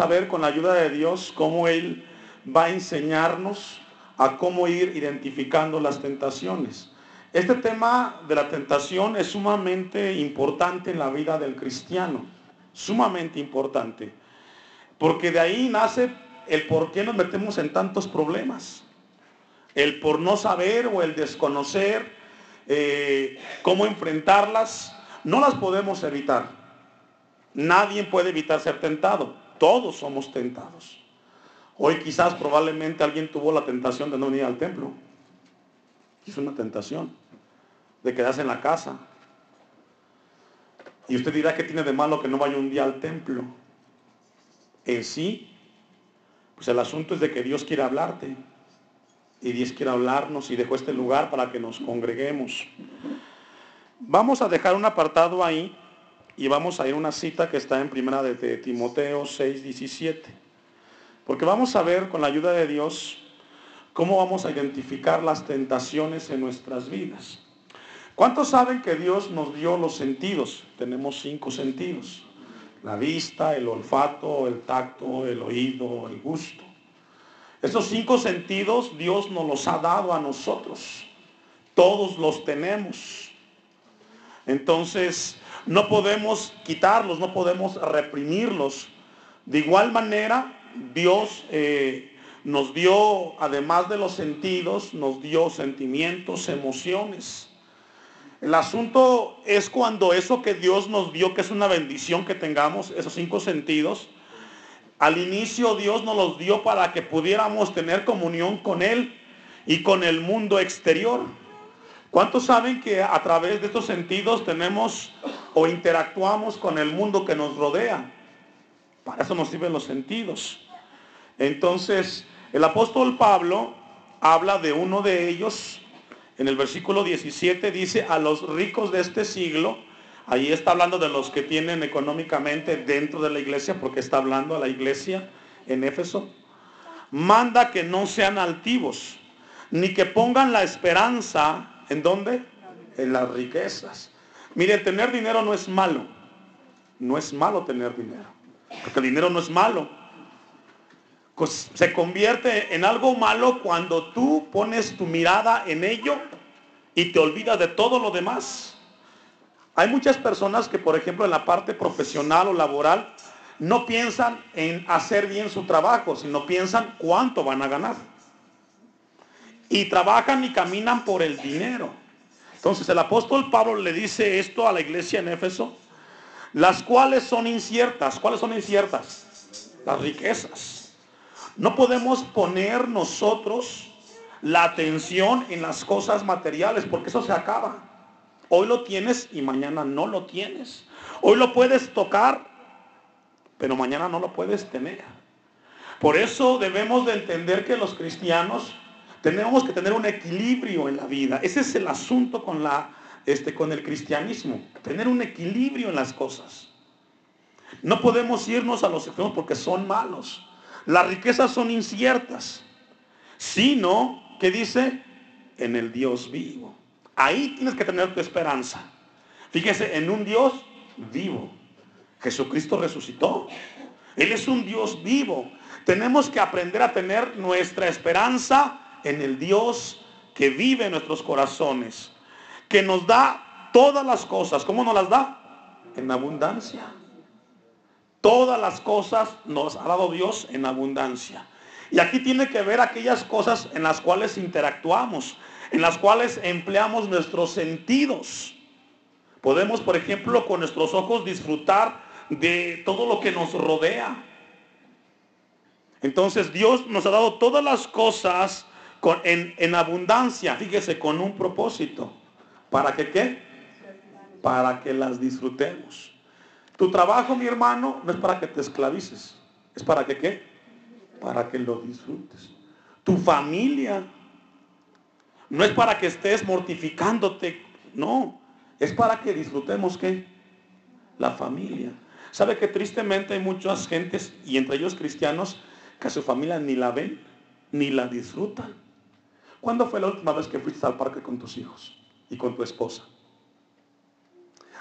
a ver con la ayuda de Dios cómo Él va a enseñarnos a cómo ir identificando las tentaciones. Este tema de la tentación es sumamente importante en la vida del cristiano, sumamente importante, porque de ahí nace el por qué nos metemos en tantos problemas, el por no saber o el desconocer eh, cómo enfrentarlas, no las podemos evitar. Nadie puede evitar ser tentado, todos somos tentados. Hoy quizás probablemente alguien tuvo la tentación de no venir al templo. Es una tentación de quedarse en la casa. Y usted dirá que tiene de malo que no vaya un día al templo. En sí, pues el asunto es de que Dios quiere hablarte. Y Dios quiere hablarnos y dejó este lugar para que nos congreguemos. Vamos a dejar un apartado ahí y vamos a ir a una cita que está en primera de Timoteo 6, 17. Porque vamos a ver con la ayuda de Dios cómo vamos a identificar las tentaciones en nuestras vidas. ¿Cuántos saben que Dios nos dio los sentidos? Tenemos cinco sentidos. La vista, el olfato, el tacto, el oído, el gusto. Esos cinco sentidos Dios nos los ha dado a nosotros. Todos los tenemos. Entonces, no podemos quitarlos, no podemos reprimirlos. De igual manera, Dios eh, nos dio, además de los sentidos, nos dio sentimientos, emociones. El asunto es cuando eso que Dios nos dio, que es una bendición que tengamos, esos cinco sentidos, al inicio Dios nos los dio para que pudiéramos tener comunión con Él y con el mundo exterior. ¿Cuántos saben que a través de estos sentidos tenemos o interactuamos con el mundo que nos rodea? Para eso nos sirven los sentidos. Entonces, el apóstol Pablo habla de uno de ellos. En el versículo 17 dice, a los ricos de este siglo, ahí está hablando de los que tienen económicamente dentro de la iglesia, porque está hablando a la iglesia en Éfeso, manda que no sean altivos, ni que pongan la esperanza, ¿en dónde? En las riquezas. Mire, tener dinero no es malo. No es malo tener dinero. Porque el dinero no es malo. Pues se convierte en algo malo cuando tú pones tu mirada en ello y te olvidas de todo lo demás. Hay muchas personas que, por ejemplo, en la parte profesional o laboral, no piensan en hacer bien su trabajo, sino piensan cuánto van a ganar. Y trabajan y caminan por el dinero. Entonces el apóstol Pablo le dice esto a la iglesia en Éfeso las cuales son inciertas. ¿Cuáles son inciertas? Las riquezas. No podemos poner nosotros la atención en las cosas materiales porque eso se acaba. Hoy lo tienes y mañana no lo tienes. Hoy lo puedes tocar, pero mañana no lo puedes tener. Por eso debemos de entender que los cristianos tenemos que tener un equilibrio en la vida. Ese es el asunto con la este, con el cristianismo, tener un equilibrio en las cosas. No podemos irnos a los extremos porque son malos. Las riquezas son inciertas, sino, que dice? En el Dios vivo. Ahí tienes que tener tu esperanza. Fíjese, en un Dios vivo. Jesucristo resucitó. Él es un Dios vivo. Tenemos que aprender a tener nuestra esperanza en el Dios que vive en nuestros corazones que nos da todas las cosas. ¿Cómo nos las da? En abundancia. Todas las cosas nos ha dado Dios en abundancia. Y aquí tiene que ver aquellas cosas en las cuales interactuamos, en las cuales empleamos nuestros sentidos. Podemos, por ejemplo, con nuestros ojos disfrutar de todo lo que nos rodea. Entonces Dios nos ha dado todas las cosas en, abundancia, fíjese, con un propósito. ¿Para que qué? Para que las disfrutemos. Tu trabajo, mi hermano, no es para que te esclavices. ¿Es para que qué? Para que lo disfrutes. Tu familia no es para que estés mortificándote. No. Es para que disfrutemos qué? La familia. ¿Sabe que tristemente hay muchas gentes, y entre ellos cristianos, que a su familia ni la ven, ni la disfrutan? ¿Cuándo fue la última vez que fuiste al parque con tus hijos? y con tu esposa.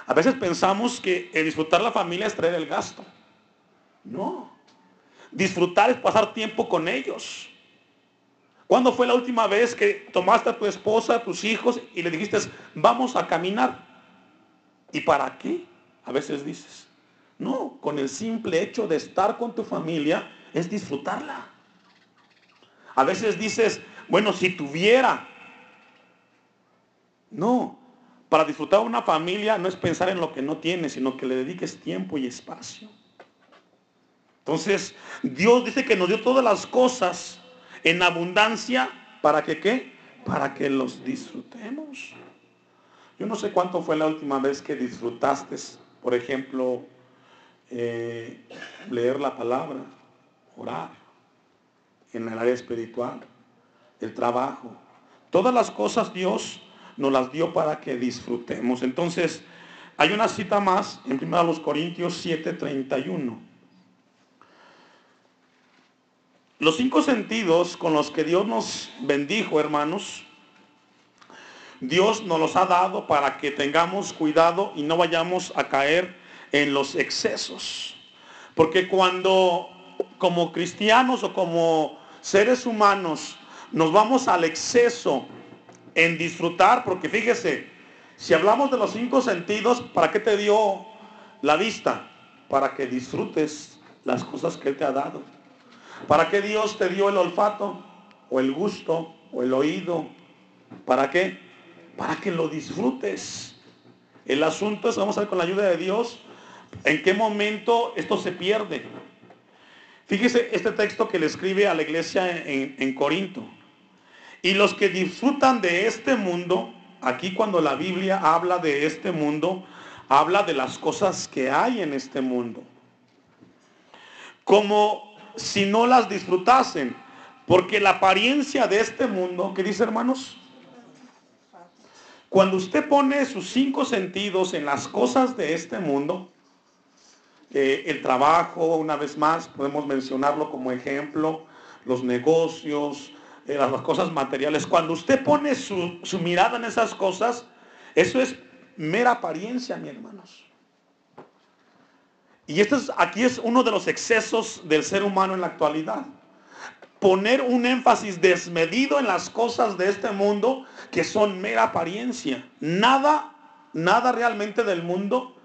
A veces pensamos que disfrutar la familia es traer el gasto. No. Disfrutar es pasar tiempo con ellos. ¿Cuándo fue la última vez que tomaste a tu esposa, a tus hijos y le dijiste, vamos a caminar? ¿Y para qué? A veces dices, no, con el simple hecho de estar con tu familia es disfrutarla. A veces dices, bueno, si tuviera. No, para disfrutar una familia no es pensar en lo que no tienes, sino que le dediques tiempo y espacio. Entonces, Dios dice que nos dio todas las cosas en abundancia para que qué? Para que los disfrutemos. Yo no sé cuánto fue la última vez que disfrutaste, por ejemplo, eh, leer la palabra, orar, en el área espiritual, el trabajo. Todas las cosas Dios nos las dio para que disfrutemos. Entonces, hay una cita más en 1 Corintios 7:31. Los cinco sentidos con los que Dios nos bendijo, hermanos, Dios nos los ha dado para que tengamos cuidado y no vayamos a caer en los excesos. Porque cuando como cristianos o como seres humanos nos vamos al exceso en disfrutar, porque fíjese, si hablamos de los cinco sentidos, ¿para qué te dio la vista? Para que disfrutes las cosas que Él te ha dado. ¿Para qué Dios te dio el olfato o el gusto o el oído? ¿Para qué? Para que lo disfrutes. El asunto es, vamos a ver con la ayuda de Dios, en qué momento esto se pierde. Fíjese este texto que le escribe a la iglesia en, en Corinto. Y los que disfrutan de este mundo, aquí cuando la Biblia habla de este mundo, habla de las cosas que hay en este mundo. Como si no las disfrutasen. Porque la apariencia de este mundo, ¿qué dice hermanos? Cuando usted pone sus cinco sentidos en las cosas de este mundo, el trabajo, una vez más, podemos mencionarlo como ejemplo, los negocios, las cosas materiales. Cuando usted pone su, su mirada en esas cosas, eso es mera apariencia, mi hermanos. Y esto es, aquí es uno de los excesos del ser humano en la actualidad. Poner un énfasis desmedido en las cosas de este mundo que son mera apariencia. Nada, nada realmente del mundo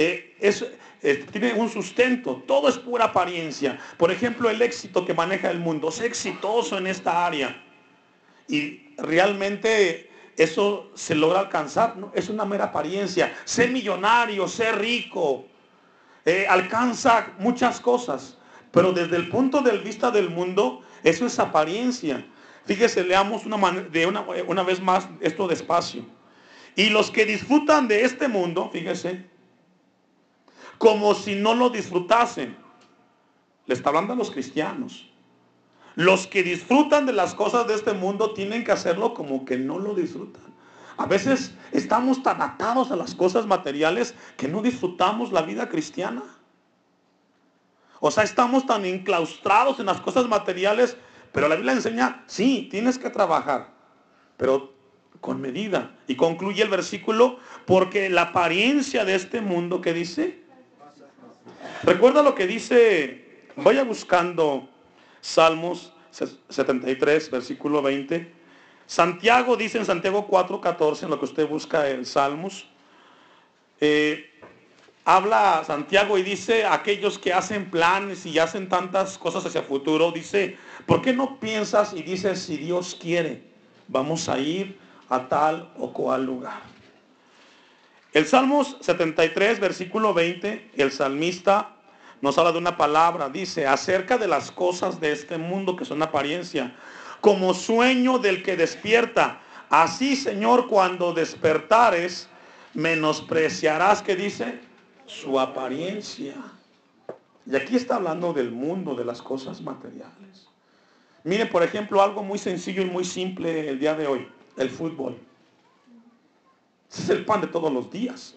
eh, es, eh, tiene un sustento. Todo es pura apariencia. Por ejemplo, el éxito que maneja el mundo. Es exitoso en esta área. Y realmente eso se logra alcanzar. ¿no? Es una mera apariencia. Ser millonario, ser rico, eh, alcanza muchas cosas, pero desde el punto de vista del mundo, eso es apariencia. Fíjese, leamos una, una, una vez más esto despacio. Y los que disfrutan de este mundo, fíjese, como si no lo disfrutasen. Le está hablando a los cristianos. Los que disfrutan de las cosas de este mundo tienen que hacerlo como que no lo disfrutan. A veces estamos tan atados a las cosas materiales que no disfrutamos la vida cristiana. O sea, estamos tan enclaustrados en las cosas materiales, pero la Biblia enseña, sí, tienes que trabajar, pero con medida. Y concluye el versículo, porque la apariencia de este mundo que dice, recuerda lo que dice, vaya buscando Salmos 73, versículo 20. Santiago dice en Santiago 4:14, en lo que usted busca en Salmos, eh, habla Santiago y dice, aquellos que hacen planes y hacen tantas cosas hacia el futuro, dice, ¿por qué no piensas y dices, si Dios quiere, vamos a ir a tal o cual lugar? El Salmos 73, versículo 20, el salmista nos habla de una palabra, dice, acerca de las cosas de este mundo que son apariencia como sueño del que despierta. Así, Señor, cuando despertares, menospreciarás, que dice? Su apariencia. Y aquí está hablando del mundo, de las cosas materiales. Mire, por ejemplo, algo muy sencillo y muy simple el día de hoy, el fútbol. Ese es el pan de todos los días.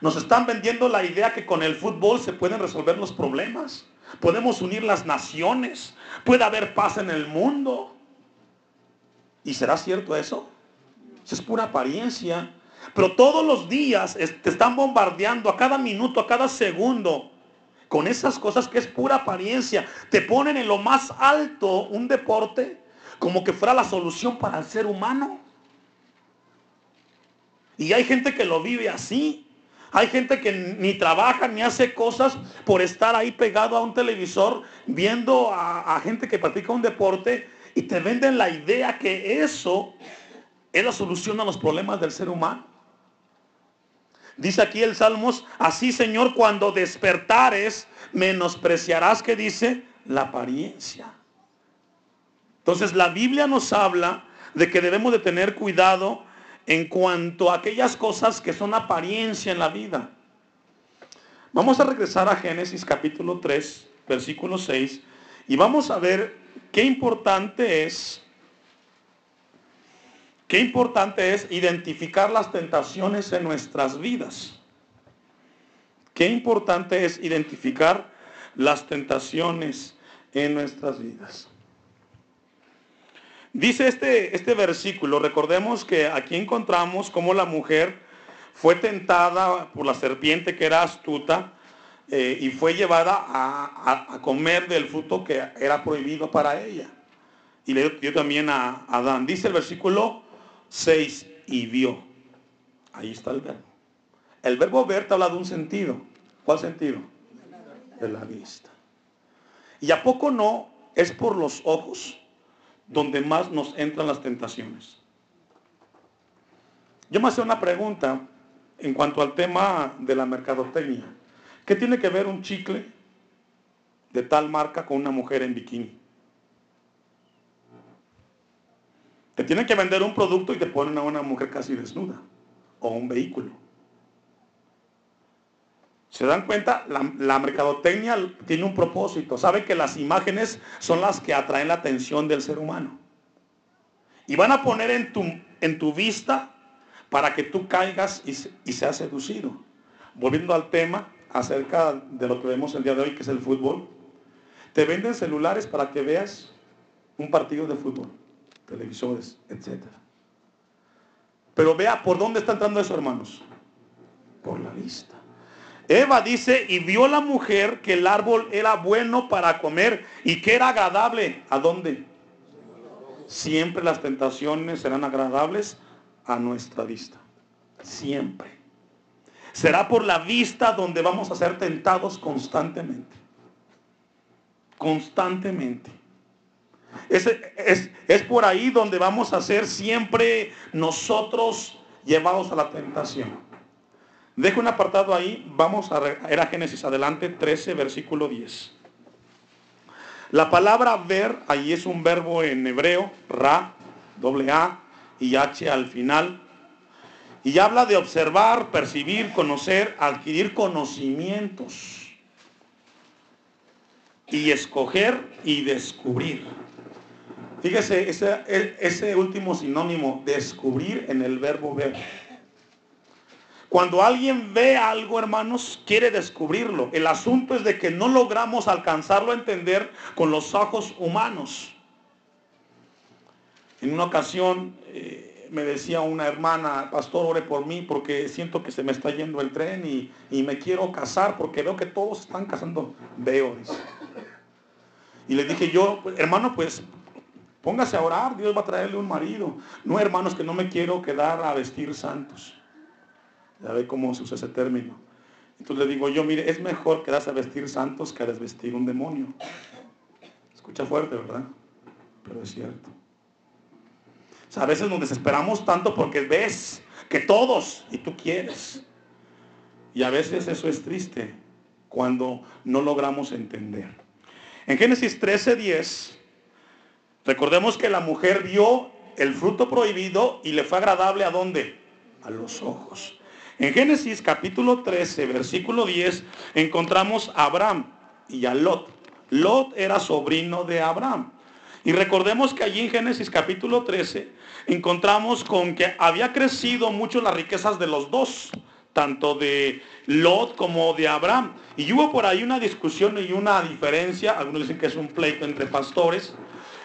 Nos están vendiendo la idea que con el fútbol se pueden resolver los problemas. Podemos unir las naciones. Puede haber paz en el mundo. ¿Y será cierto eso? Eso es pura apariencia. Pero todos los días te están bombardeando a cada minuto, a cada segundo. con esas cosas que es pura apariencia. Te ponen en lo más alto un deporte como que fuera la solución para el ser humano. Y hay gente que lo vive así. Hay gente que ni trabaja ni hace cosas por estar ahí pegado a un televisor viendo a, gente que practica un deporte y te venden la idea que eso es la solución a los problemas del ser humano. Dice aquí el Salmos, así Señor, cuando despertares, menospreciarás que dice la apariencia. Entonces la Biblia nos habla de que debemos de tener cuidado en cuanto a aquellas cosas que son apariencia en la vida. Vamos a regresar a Génesis capítulo 3, versículo 6, y vamos a ver qué importante es Qué importante es identificar las tentaciones en nuestras vidas. Qué importante es identificar las tentaciones en nuestras vidas. Dice este, este versículo, recordemos que aquí encontramos cómo la mujer fue tentada por la serpiente que era astuta eh, y fue llevada a, comer del fruto que era prohibido para ella. Y le dio también a Adán. Dice el versículo 6 y vio. Ahí está el verbo. El verbo ver te habla de un sentido. ¿Cuál sentido? De la vista. Y a poco no es por los ojos donde más nos entran las tentaciones. Yo me hacía una pregunta en cuanto al tema de la mercadotecnia. ¿Qué tiene que ver un chicle de tal marca con una mujer en bikini? Te tienen que vender un producto y te ponen a una mujer casi desnuda o un vehículo. ¿Se dan cuenta? La, mercadotecnia tiene un propósito. Sabe que las imágenes son las que atraen la atención del ser humano. Y van a poner en tu, en tu vista para que tú caigas y, y seas seducido. Volviendo al tema acerca de lo que vemos el día de hoy, que es el fútbol. Te venden celulares para que veas un partido de fútbol televisores, etc. Pero vea por dónde está entrando eso, hermanos. Por la vista. Eva dice, y vio la mujer que el árbol era bueno para comer y que era agradable. ¿A dónde? Siempre las tentaciones serán agradables a nuestra vista. Siempre. Será por la vista donde vamos a ser tentados constantemente. Constantemente. Es, es, por ahí donde vamos a ser siempre nosotros llevados a la tentación. Dejo un apartado ahí, vamos a, era Génesis adelante, 13, versículo 10. La palabra ver, ahí es un verbo en hebreo, ra, doble A y H al final. Y habla de observar, percibir, conocer, adquirir conocimientos. Y escoger y descubrir. Fíjese, ese, ese último sinónimo, descubrir en el verbo ver. Cuando alguien ve algo, hermanos, quiere descubrirlo. El asunto es de que no logramos alcanzarlo a entender con los ojos humanos. En una ocasión eh, me decía una hermana, pastor, ore por mí porque siento que se me está yendo el tren y, y me quiero casar porque veo que todos están casando. Veo, Y le dije yo, hermano, pues Póngase a orar, Dios va a traerle un marido. No, hermanos, que no me quiero quedar a vestir santos. Ya ve cómo se usa ese término. Entonces le digo yo, mire, es mejor quedarse a vestir santos que a desvestir un demonio. Escucha fuerte, ¿verdad? Pero es cierto. O sea, a veces nos desesperamos tanto porque ves que todos y tú quieres. Y a veces eso es triste cuando no logramos entender. En Génesis 13, 10 Recordemos que la mujer vio el fruto prohibido y le fue agradable a dónde? A los ojos. En Génesis capítulo 13, versículo 10, encontramos a Abraham y a Lot. Lot era sobrino de Abraham. Y recordemos que allí en Génesis capítulo 13 encontramos con que había crecido mucho las riquezas de los dos, tanto de Lot como de Abraham. Y hubo por ahí una discusión y una diferencia, algunos dicen que es un pleito entre pastores,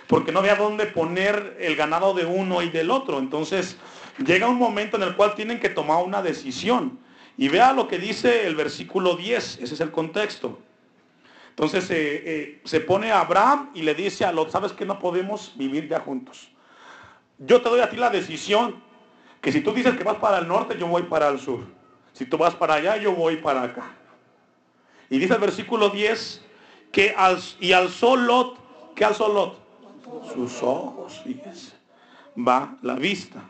porque no había dónde poner el ganado de uno y del otro. Entonces llega un momento en el cual tienen que tomar una decisión. Y vea lo que dice el versículo 10, ese es el contexto. Entonces eh, eh, se pone a Abraham y le dice a Lot, sabes que no podemos vivir ya juntos. Yo te doy a ti la decisión, que si tú dices que vas para el norte, yo voy para el sur. Si tú vas para allá, yo voy para acá. Y dice el versículo 10, que al, y alzó Lot, ¿qué alzó Lot? Sus ojos, fíjese. Va la vista.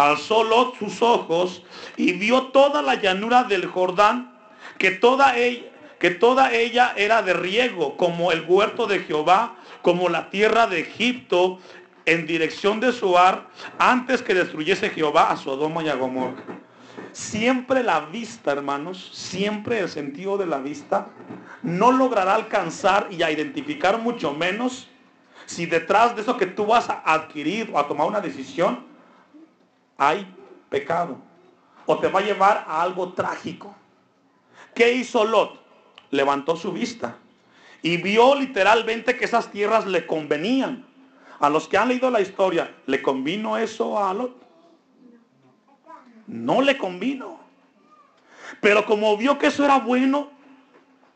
Alzó sus ojos y vio toda la llanura del Jordán, que toda ella, que toda ella era de riego, como el huerto de Jehová, como la tierra de Egipto, en dirección de Suar, antes que destruyese Jehová a Sodoma y a Gomorra. Siempre la vista, hermanos, siempre el sentido de la vista no logrará alcanzar y a identificar mucho menos si detrás de eso que tú vas a adquirir o a tomar una decisión hay pecado o te va a llevar a algo trágico. ¿Qué hizo Lot? Levantó su vista y vio literalmente que esas tierras le convenían. A los que han leído la historia, ¿le convino eso a Lot? No le convino. Pero como vio que eso era bueno,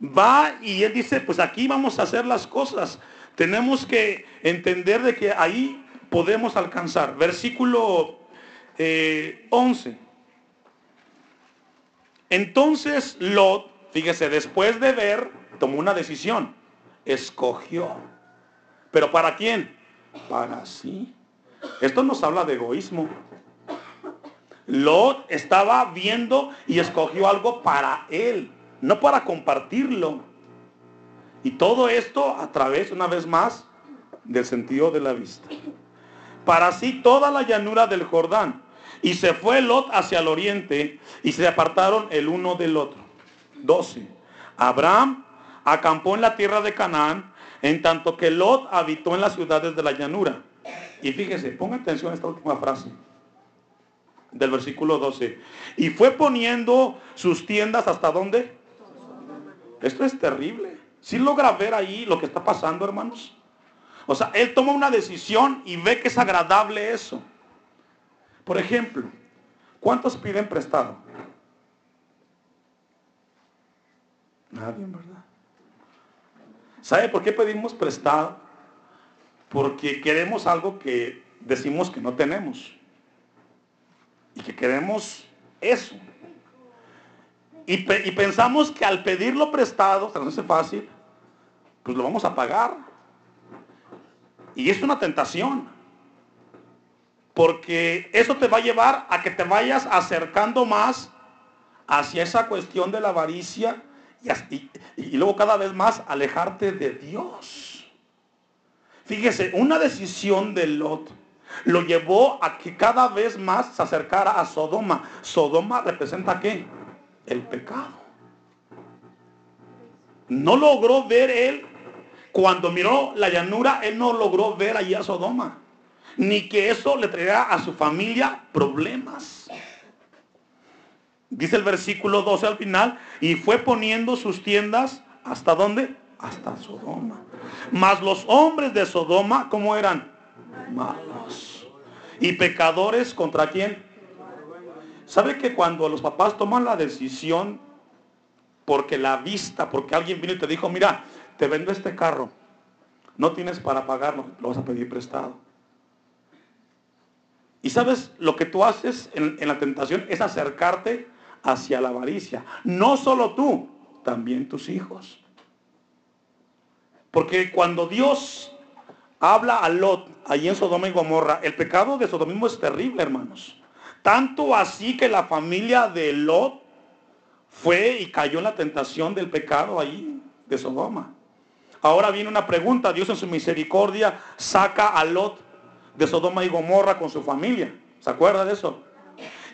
va y él dice, pues aquí vamos a hacer las cosas. Tenemos que entender de que ahí podemos alcanzar. Versículo 11. Eh, Entonces Lot, fíjese, después de ver, tomó una decisión. Escogió. ¿Pero para quién? Para sí. Esto nos habla de egoísmo. Lot estaba viendo y escogió algo para él, no para compartirlo. Y todo esto a través, una vez más, del sentido de la vista. Para sí toda la llanura del Jordán. Y se fue Lot hacia el oriente y se apartaron el uno del otro. 12. Abraham acampó en la tierra de Canaán, en tanto que Lot habitó en las ciudades de la llanura. Y fíjese, ponga atención a esta última frase del versículo 12. Y fue poniendo sus tiendas hasta dónde? Esto es terrible. Si logra ver ahí lo que está pasando, hermanos? O sea, él toma una decisión y ve que es agradable eso. Por ejemplo, ¿cuántos piden prestado? Nadie, ¿verdad? ¿Sabe por qué pedimos prestado? Porque queremos algo que decimos que no tenemos y que queremos eso. Y, pensamos que al pedirlo prestado, se nos hace fácil, pues lo vamos a pagar. Y es una tentación. Porque eso te va a llevar a que te vayas acercando más hacia esa cuestión de la avaricia y, luego cada vez más alejarte de Dios. Fíjese, una decisión de Lot lo llevó a que cada vez más se acercara a Sodoma. Sodoma representa qué? El pecado. No logró ver él, cuando miró la llanura, él no logró ver allí a Sodoma. Ni que eso le traiga a su familia problemas. Dice el versículo 12 al final, y fue poniendo sus tiendas hasta dónde? Hasta Sodoma. Mas los hombres de Sodoma, ¿cómo eran? malos. ¿Y pecadores contra quién? ¿Sabe que cuando los papás toman la decisión porque la vista, porque alguien vino y te dijo, mira, te vendo este carro, no tienes para pagarlo, lo vas a pedir prestado. Y sabes, lo que tú haces en, la tentación es acercarte hacia la avaricia. No solo tú, también tus hijos. Porque cuando Dios habla a Lot, allí en Sodoma y Gomorra, el pecado de sodomismo es terrible, hermanos. Tanto así que la familia de Lot fue y cayó en la tentación del pecado ahí de Sodoma. Ahora viene una pregunta, Dios en su misericordia saca a Lot de Sodoma y Gomorra con su familia. ¿Se acuerda de eso?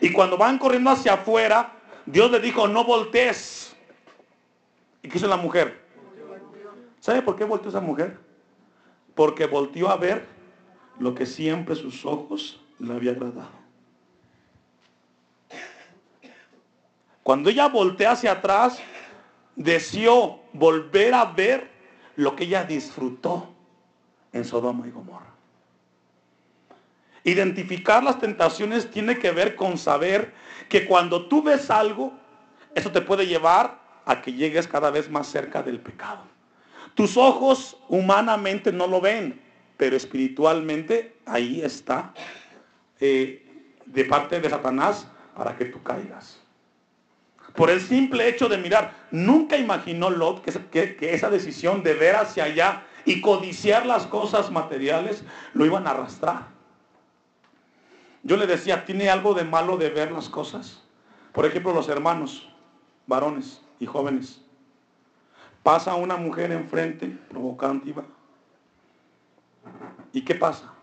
Y cuando van corriendo hacia afuera, Dios le dijo, no voltees. ¿Y qué hizo la mujer? ¿Sabe por qué volteó esa mujer? porque volteó a ver lo que siempre sus ojos le había agradado. Cuando ella voltea hacia atrás, deseó volver a ver lo que ella disfrutó en Sodoma y Gomorra. Identificar las tentaciones tiene que ver con saber que cuando tú ves algo, eso te puede llevar a que llegues cada vez más cerca del pecado. Tus ojos humanamente no lo ven, pero espiritualmente ahí está eh, de parte de Satanás para que tú caigas. Por el simple hecho de mirar, nunca imaginó Lot que, que esa decisión de ver hacia allá y codiciar las cosas materiales lo iban a arrastrar. Yo le decía, ¿tiene algo de malo de ver las cosas? Por ejemplo, los hermanos, varones y jóvenes. Pasa una mujer enfrente, provocativa. ¿Y qué pasa?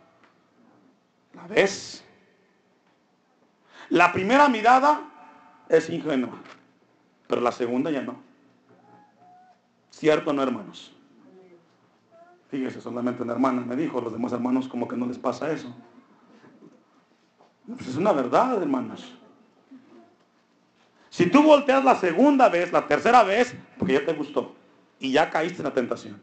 La ves. La primera mirada es ingenua, pero la segunda ya no. ¿Cierto no, hermanos? Fíjese, solamente una hermana me dijo, los demás hermanos como que no les pasa eso. Pues es una verdad, hermanos. Si tú volteas la segunda vez, la tercera vez, porque ya te gustó y ya caíste en la tentación.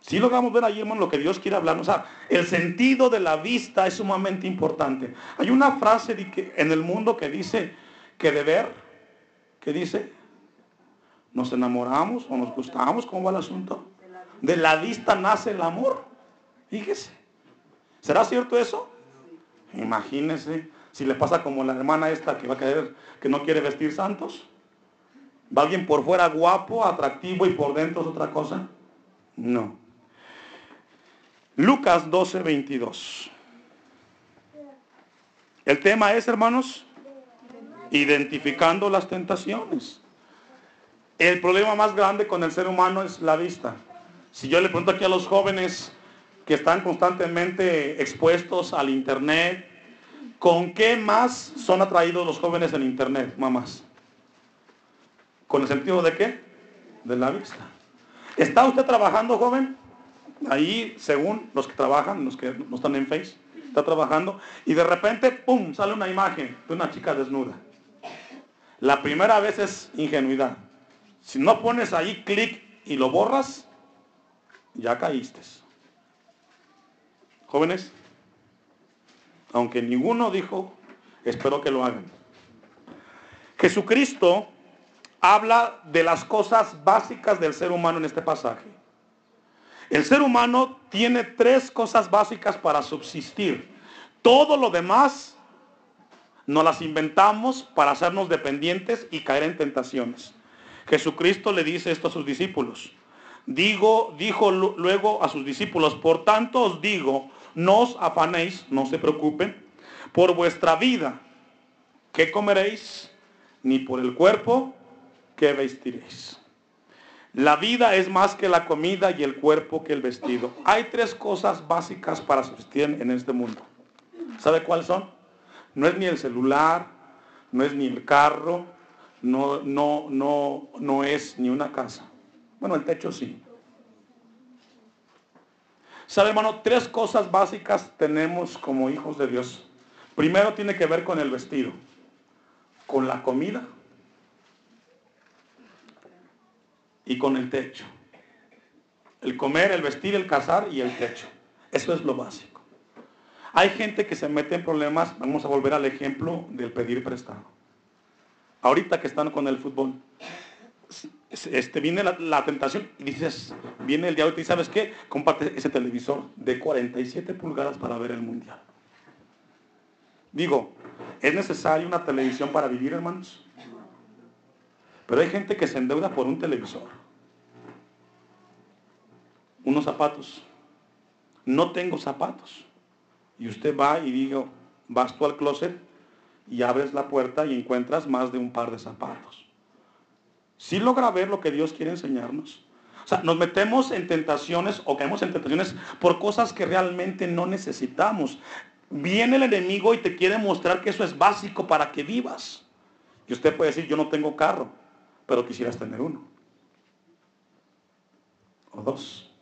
Si logramos ver allí, hermano, lo que Dios quiere hablarnos. O sea, el sentido de la vista es sumamente importante. Hay una frase en el mundo que dice que de ver, que dice, nos enamoramos o nos gustamos, ¿cómo va el asunto? De la vista nace el amor. Fíjese. ¿Será cierto eso? Imagínese si le pasa como la hermana esta que va a querer, que no quiere vestir santos. ¿Va alguien por fuera guapo, atractivo y por dentro es otra cosa? No. Lucas 12, 22. El tema es, hermanos, identificando las tentaciones. El problema más grande con el ser humano es la vista. Si yo le pregunto aquí a los jóvenes que están constantemente expuestos al internet, ¿con qué más son atraídos los jóvenes en internet, mamás? ¿Con el sentido de qué? De la vista. ¿Está usted trabajando, joven? Ahí, según los que trabajan, los que no están en Face, está trabajando y de repente, ¡pum!, sale una imagen de una chica desnuda. La primera vez es ingenuidad. Si no pones ahí clic y lo borras, ya caíste. Jóvenes, aunque ninguno dijo, espero que lo hagan. Jesucristo habla de las cosas básicas del ser humano en este pasaje. El ser humano tiene tres cosas básicas para subsistir. Todo lo demás nos las inventamos para hacernos dependientes y caer en tentaciones. Jesucristo le dice esto a sus discípulos. Digo, dijo luego a sus discípulos, por tanto os digo, no os afanéis, no se preocupen, por vuestra vida, ¿qué comeréis? Ni por el cuerpo, ¿qué vestiréis? La vida es más que la comida y el cuerpo que el vestido. Hay tres cosas básicas para subsistir en este mundo. ¿Sabe cuáles son? No es ni el celular, no es ni el carro, no, no, no, no es ni una casa. Bueno, el techo sí. ¿Sabe, hermano? Tres cosas básicas tenemos como hijos de Dios. Primero tiene que ver con el vestido, con la comida y con el techo. El comer, el vestir, el cazar y el techo. Eso es lo básico. Hay gente que se mete en problemas, vamos a volver al ejemplo del pedir prestado ahorita que están con el fútbol, este, viene la, tentación y dices, viene el diablo y ¿sabes qué? Comparte ese televisor de 47 pulgadas para ver el mundial. Digo, ¿es necesaria una televisión para vivir, hermanos? Pero hay gente que se endeuda por un televisor. Unos zapatos. No tengo zapatos. Y usted va y digo, vas tú al closet y abres la puerta y encuentras más de un par de zapatos. Si logra ver lo que Dios quiere enseñarnos. O sea, nos metemos en tentaciones o caemos en tentaciones por cosas que realmente no necesitamos. Viene el enemigo y te quiere mostrar que eso es básico para que vivas. Y usted puede decir, yo no tengo carro, pero quisieras tener uno. O dos.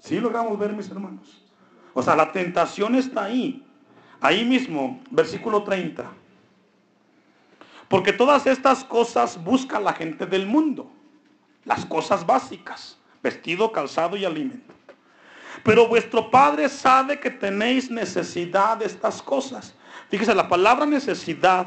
Si logramos ver, mis hermanos. O sea, la tentación está ahí. Ahí mismo, versículo 30. Porque todas estas cosas busca la gente del mundo. Las cosas básicas. Vestido, calzado y alimento. Pero vuestro Padre sabe que tenéis necesidad de estas cosas. Fíjese, la palabra necesidad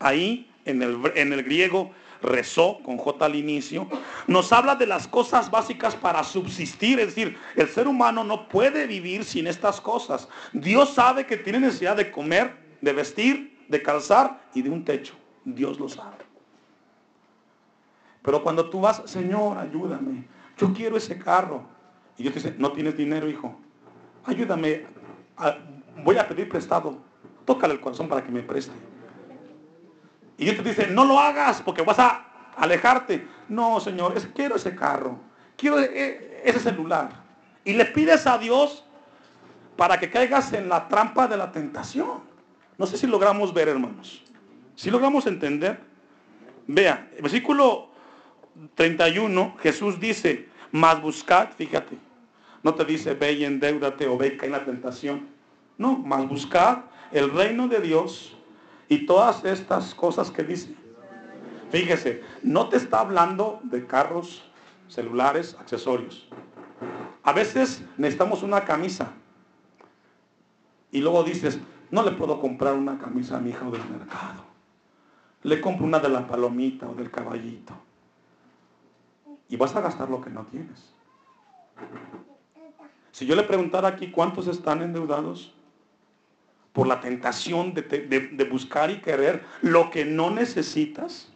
ahí en el, en el griego rezó con J al inicio, nos habla de las cosas básicas para subsistir. Es decir, el ser humano no puede vivir sin estas cosas. Dios sabe que tiene necesidad de comer, de vestir, de calzar y de un techo. Dios lo sabe. Pero cuando tú vas, Señor, ayúdame, yo quiero ese carro. Y Dios te dice, no tienes dinero, hijo. Ayúdame, voy a pedir prestado. Tócale el corazón para que me preste. Y Dios te dice, no lo hagas porque vas a alejarte. No, Señor, quiero ese carro, quiero e, ese celular. Y le pides a Dios para que caigas en la trampa de la tentación. No sé si logramos ver, hermanos. Si logramos entender. Vea, el versículo 31, Jesús dice, más buscad, fíjate. No te dice, ve y endeudate o ve y cae en la tentación. No, más buscad el reino de Dios y todas estas cosas que dice. Fíjese, no te está hablando de carros, celulares, accesorios. A veces necesitamos una camisa. Y luego dices, no le puedo comprar una camisa a mi hija del mercado. Le compro una de la palomita o del caballito. Y vas a gastar lo que no tienes. Si yo le preguntara aquí cuántos están endeudados, por la tentación de, buscar y querer lo que no necesitas?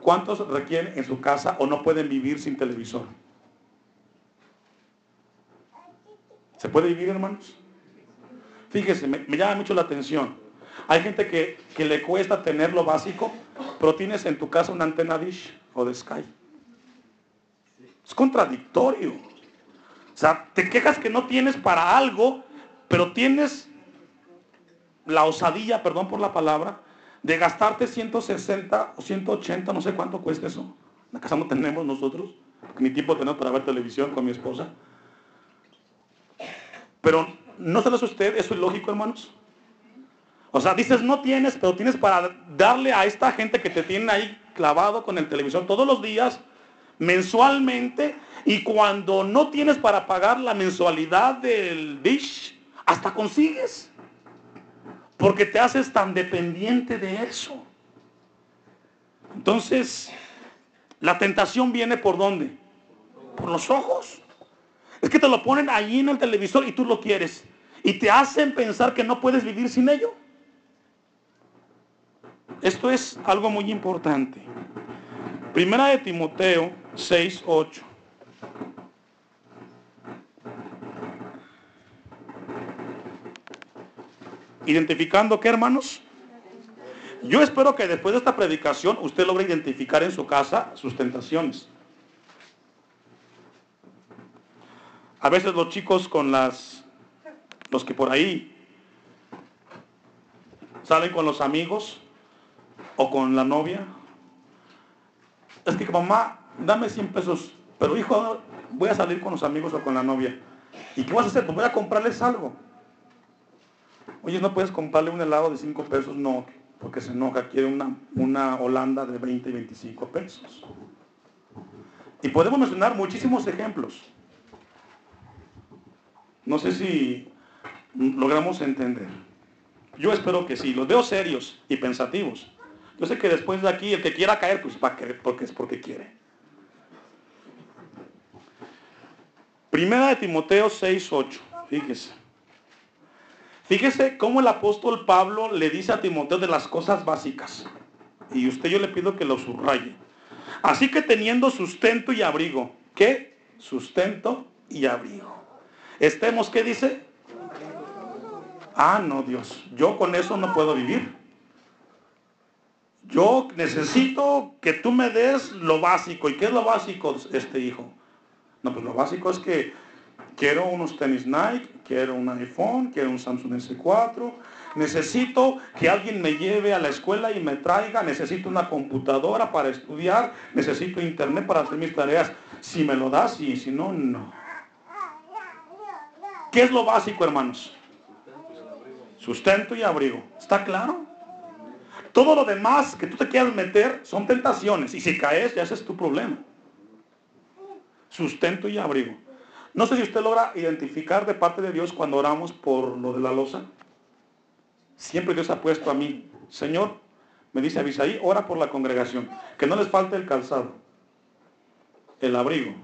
¿Cuántos requieren en su casa o no pueden vivir sin televisor? ¿Se puede vivir, hermanos? Fíjese, me, llama mucho la atención. Hay gente que, que, le cuesta tener lo básico, pero tienes en tu casa una antena Dish o de Sky. Es contradictorio. O sea, te quejas que no tienes para algo pero tienes la osadía, perdón por la palabra, de gastarte 160 o 180, no sé cuánto cuesta eso. La casa no tenemos nosotros, ni tiempo tenemos para ver televisión con mi esposa. Pero ¿no se lo hace usted? ¿Eso es lógico, hermanos? O sea, dices, no tienes, pero tienes para darle a esta gente que te tiene ahí clavado con el televisor todos los días, mensualmente, y cuando no tienes para pagar la mensualidad del dish, hasta consigues. Porque te haces tan dependiente de eso. Entonces, la tentación viene por dónde? Por los ojos. Es que te lo ponen allí en el televisor y tú lo quieres. Y te hacen pensar que no puedes vivir sin ello. Esto es algo muy importante. Primera de Timoteo 6, 8. Identificando qué, hermanos? Yo espero que después de esta predicación usted logre identificar en su casa sus tentaciones. A veces los chicos con las, los que por ahí salen con los amigos o con la novia, es que mamá, dame 100 pesos, pero hijo, voy a salir con los amigos o con la novia. ¿Y qué vas a hacer? Pues voy a comprarles algo. Oye, ¿no puedes comprarle un helado de 5 pesos? No, porque se enoja, quiere una, una Holanda de 20 y 25 pesos. Y podemos mencionar muchísimos ejemplos. No sé si logramos entender. Yo espero que sí, los veo serios y pensativos. Yo sé que después de aquí el que quiera caer, pues va a caer porque es porque quiere. Primera de Timoteo 6, 8. Fíjese. Fíjese cómo el apóstol Pablo le dice a Timoteo de las cosas básicas. Y usted yo le pido que lo subraye. Así que teniendo sustento y abrigo. ¿Qué? Sustento y abrigo. Estemos, ¿qué dice? Ah, no, Dios. Yo con eso no puedo vivir. Yo necesito que tú me des lo básico. ¿Y qué es lo básico, este hijo? No, pues lo básico es que Quiero unos tenis Nike, quiero un iPhone, quiero un Samsung S4. Necesito que alguien me lleve a la escuela y me traiga. Necesito una computadora para estudiar. Necesito internet para hacer mis tareas. Si me lo das y si no, no. ¿Qué es lo básico, hermanos? Sustento y abrigo. ¿Está claro? Todo lo demás que tú te quieras meter son tentaciones. Y si caes, ya ese es tu problema. Sustento y abrigo. No sé si usted logra identificar de parte de Dios cuando oramos por lo de la losa. Siempre Dios ha puesto a mí, Señor, me dice Abisaí, ora por la congregación, que no les falte el calzado, el abrigo,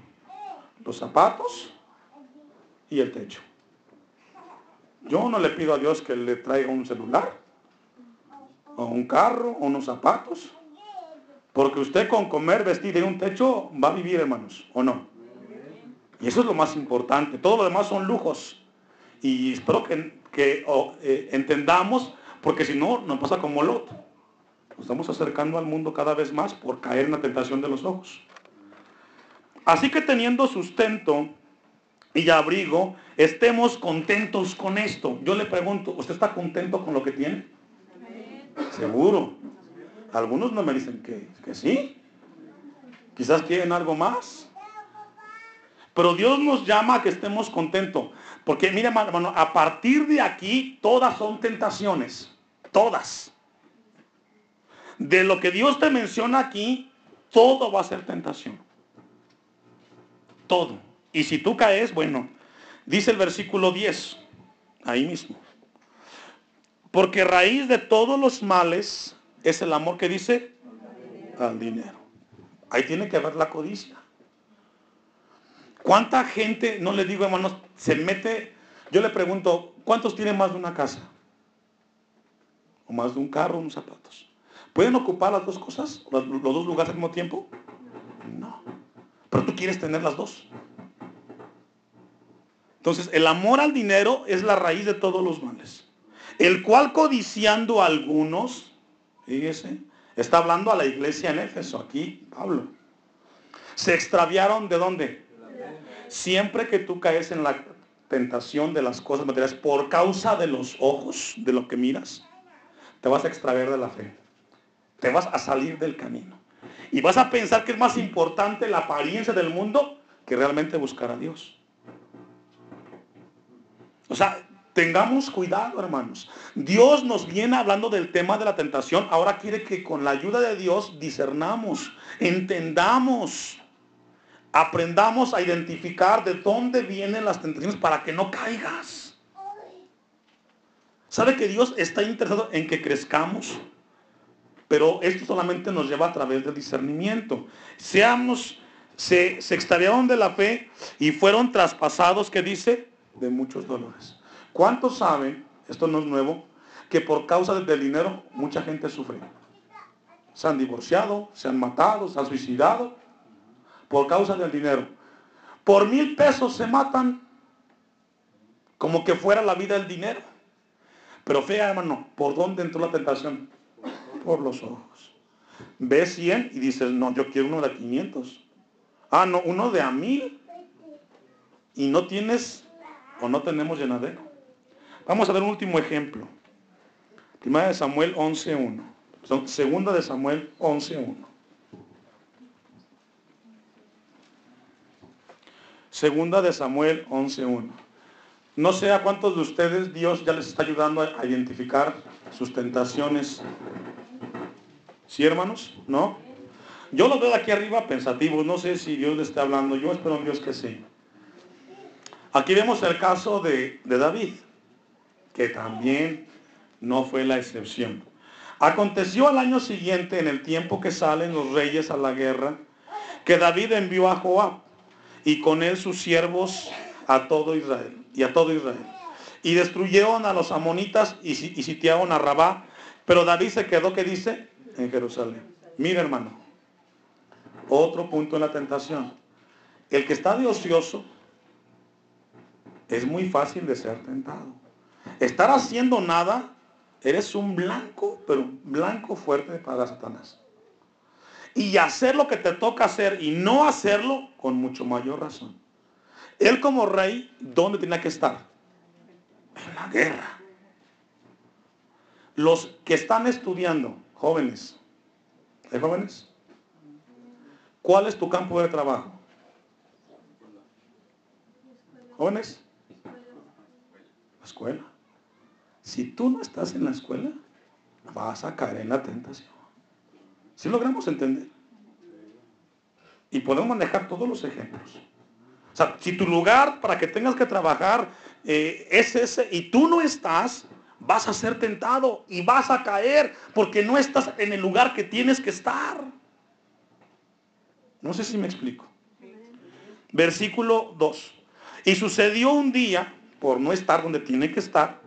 los zapatos y el techo. Yo no le pido a Dios que le traiga un celular, o un carro, o unos zapatos, porque usted con comer, vestir y un techo va a vivir, hermanos, ¿o no? Y eso es lo más importante. Todo lo demás son lujos. Y espero que, eh, entendamos, porque si no, nos pasa como Lot. Nos estamos acercando al mundo cada vez más por caer en la tentación de los ojos. Así que teniendo sustento y abrigo, estemos contentos con esto. Yo le pregunto, ¿usted está contento con lo que tiene? Seguro. Algunos no me dicen que, que sí. Quizás quieren algo más. Pero Dios nos llama a que estemos contentos. Porque mira, hermano, a partir de aquí todas son tentaciones. Todas. De lo que Dios te menciona aquí, todo va a ser tentación. Todo. Y si tú caes, bueno, dice el versículo 10, ahí mismo. Porque raíz de todos los males es el amor que dice al dinero. Ahí tiene que haber la codicia. ¿Cuánta gente, no le digo hermanos, se mete? Yo le pregunto, ¿cuántos tienen más de una casa? ¿O más de un carro, unos zapatos? ¿Pueden ocupar las dos cosas? ¿Los, dos lugares al mismo tiempo? No. Pero tú quieres tener las dos. Entonces, el amor al dinero es la raíz de todos los males. El cual codiciando a algunos, fíjese, está hablando a la iglesia en Éfeso, aquí Pablo. Se extraviaron de dónde? Siempre que tú caes en la tentación de las cosas materiales por causa de los ojos, de lo que miras, te vas a extraviar de la fe. Te vas a salir del camino. Y vas a pensar que es más importante la apariencia del mundo que realmente buscar a Dios. O sea, tengamos cuidado, hermanos. Dios nos viene hablando del tema de la tentación. Ahora quiere que con la ayuda de Dios discernamos, entendamos aprendamos a identificar de dónde vienen las tentaciones para que no caigas. ¿Sabe que Dios está interesado en que crezcamos? Pero esto solamente nos lleva a través del discernimiento. Seamos, se, se extraviaron de la fe y fueron traspasados, que dice, de muchos dolores. ¿Cuántos saben, esto no es nuevo, que por causa del dinero mucha gente sufre? Se han divorciado, se han matado, se han suicidado por causa del dinero. Por mil pesos se matan como que fuera la vida el dinero. Pero fea, hermano, ¿por dónde entró la tentación? Por los ojos. Ves 100 y dices, no, yo quiero uno de 500. Ah, no, uno de a mil. Y no tienes o no tenemos llenadero. Vamos a ver un último ejemplo. Primera de Samuel 11.1. Segunda de Samuel 11.1. Segunda de Samuel 11.1. No sé a cuántos de ustedes Dios ya les está ayudando a identificar sus tentaciones. ¿Sí, hermanos? ¿No? Yo lo veo aquí arriba pensativo. No sé si Dios le está hablando. Yo espero en Dios que sí. Aquí vemos el caso de, de David, que también no fue la excepción. Aconteció al año siguiente, en el tiempo que salen los reyes a la guerra, que David envió a Joab y con él sus siervos a todo Israel y a todo Israel. Y destruyeron a los amonitas y, sitiaron a Rabá, pero David se quedó, ¿qué dice? En Jerusalén. Mira hermano, otro punto en la tentación. El que está de ocioso es muy fácil de ser tentado. Estar haciendo nada, eres un blanco, pero blanco fuerte para Satanás y hacer lo que te toca hacer y no hacerlo con mucho mayor razón. Él como rey, ¿dónde tenía que estar? En la guerra. Los que están estudiando, jóvenes, ¿hay jóvenes? ¿Cuál es tu campo de trabajo? ¿Jóvenes? La escuela. Si tú no estás en la escuela, vas a caer en la tentación. Si logramos entender? Y podemos manejar todos los ejemplos. O sea, si tu lugar para que tengas que trabajar eh, es ese y tú no estás, vas a ser tentado y vas a caer porque no estás en el lugar que tienes que estar. No sé si me explico. Versículo 2. Y sucedió un día, por no estar donde tiene que estar,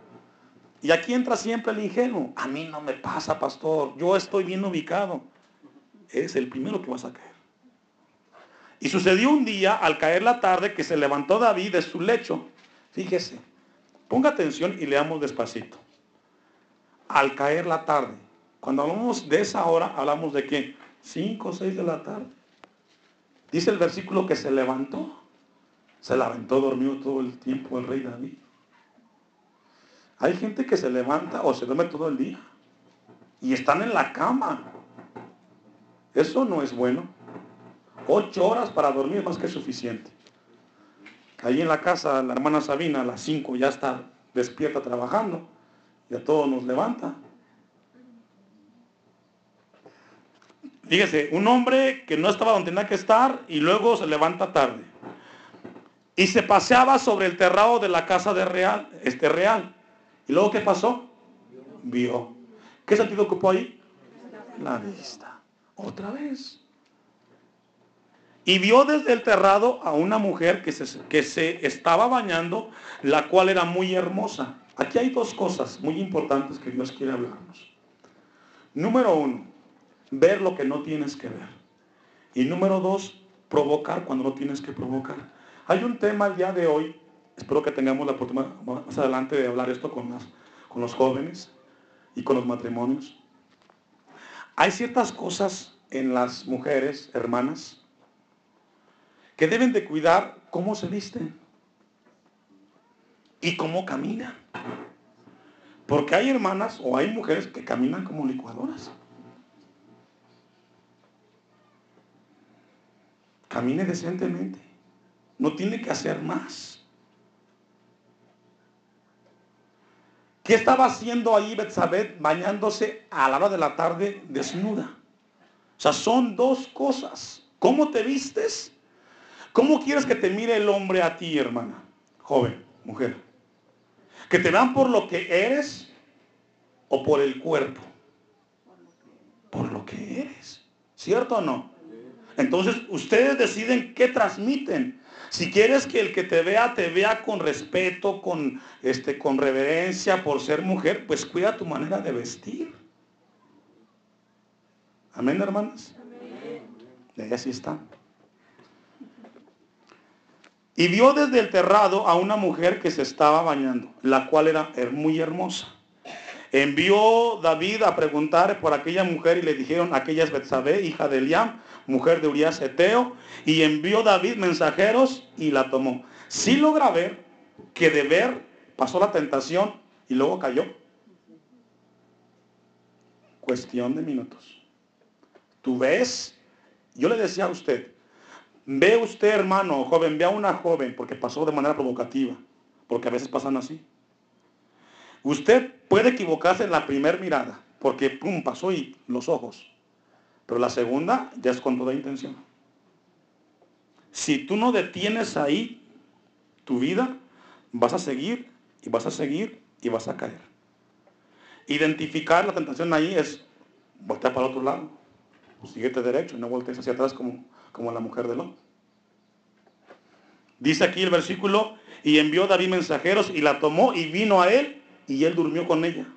y aquí entra siempre el ingenuo. A mí no me pasa, pastor. Yo estoy bien ubicado. Es el primero que vas a caer. Y sucedió un día, al caer la tarde, que se levantó David de su lecho. Fíjese, ponga atención y leamos despacito. Al caer la tarde. Cuando hablamos de esa hora, hablamos de qué? Cinco o seis de la tarde. Dice el versículo que se levantó. Se levantó dormido todo el tiempo el rey David. Hay gente que se levanta o se duerme todo el día. Y están en la cama. Eso no es bueno. Ocho horas para dormir es más que suficiente. Ahí en la casa, la hermana Sabina a las cinco ya está despierta trabajando. Y a todos nos levanta. Fíjese, un hombre que no estaba donde tenía que estar y luego se levanta tarde. Y se paseaba sobre el terrado de la casa de real, este real. ¿Y luego qué pasó? Vio. ¿Qué sentido ocupó ahí? La vista. Otra vez. Y vio desde el terrado a una mujer que se, que se estaba bañando, la cual era muy hermosa. Aquí hay dos cosas muy importantes que Dios quiere hablarnos. Número uno, ver lo que no tienes que ver. Y número dos, provocar cuando no tienes que provocar. Hay un tema el día de hoy, espero que tengamos la oportunidad más adelante de hablar esto con, los jóvenes y con los matrimonios. Hay ciertas cosas en las mujeres, hermanas, que deben de cuidar cómo se visten y cómo caminan. Porque hay hermanas o hay mujeres que caminan como licuadoras. Camine decentemente. No tiene que hacer más. ¿Qué estaba haciendo ahí Betsabé bañándose a la hora de la tarde desnuda? O sea, son dos cosas. ¿Cómo te vistes? ¿Cómo quieres que te mire el hombre a ti, hermana? Joven, mujer. ¿Que te vean por lo que eres o por el cuerpo? Por lo que eres. ¿Cierto o no? Entonces, ustedes deciden qué transmiten. Si quieres que el que te vea te vea con respeto, con, este, con reverencia por ser mujer, pues cuida tu manera de vestir. Amén, hermanas. Y así está. Y vio desde el terrado a una mujer que se estaba bañando, la cual era muy hermosa. Envió David a preguntar por aquella mujer y le dijeron, aquella es Betsabé, hija de Eliam, mujer de Urias Eteo, y envió David mensajeros y la tomó. Sí logra ver que de ver pasó la tentación y luego cayó. Cuestión de minutos. Tú ves, yo le decía a usted, ve usted hermano, joven, ve a una joven, porque pasó de manera provocativa, porque a veces pasan así. Usted puede equivocarse en la primera mirada, porque pum, pasó y los ojos. Pero la segunda ya es con toda intención. Si tú no detienes ahí tu vida, vas a seguir y vas a seguir y vas a caer. Identificar la tentación ahí es voltear para el otro lado. Síguete derecho no voltees hacia atrás como, como la mujer de Lot. Dice aquí el versículo, y envió David mensajeros y la tomó y vino a él y él durmió con ella.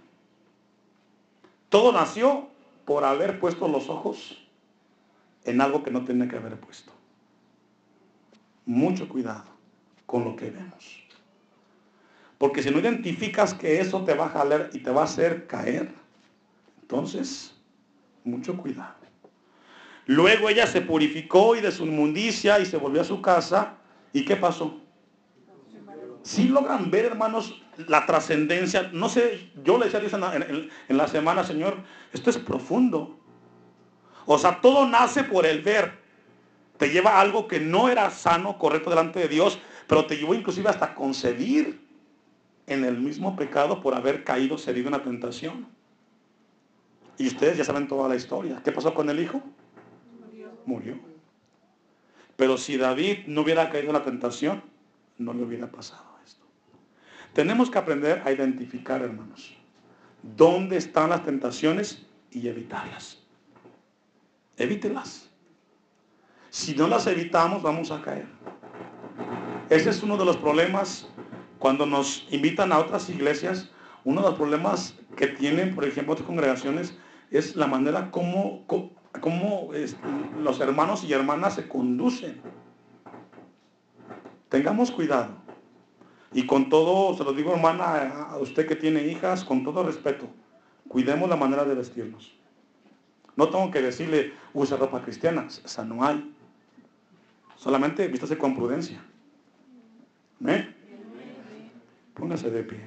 Todo nació por haber puesto los ojos en algo que no tenía que haber puesto. Mucho cuidado con lo que vemos. Porque si no identificas que eso te va a jalar y te va a hacer caer, entonces, mucho cuidado. Luego ella se purificó y de su inmundicia y se volvió a su casa. ¿Y qué pasó? Si logran ver, hermanos, la trascendencia. No sé, yo le decía a Dios en la, semana, Señor, esto es profundo. O sea, todo nace por el ver. Te lleva algo que no era sano, correcto delante de Dios, pero te llevó inclusive hasta concebir en el mismo pecado por haber caído, cedido en la tentación. Y ustedes ya saben toda la historia. ¿Qué pasó con el hijo? Murió. Murió. Pero si David no hubiera caído en la tentación, no le hubiera pasado. Tenemos que aprender a identificar, hermanos. dónde están las tentaciones y evitarlas. Evítelas. Si no las evitamos, vamos a caer. Ese es uno de los problemas cuando nos invitan a otras iglesias. Uno de los problemas que tienen, por ejemplo, otras congregaciones es la manera como, como, los hermanos y hermanas se conducen. Tengamos cuidado. Y con todo, se lo digo hermana, a usted que tiene hijas, con todo respeto, cuidemos la manera de vestirnos. No tengo que decirle, use ropa cristiana, esa no hay. Solamente vístase con prudencia. ¿Eh? Póngase de pie.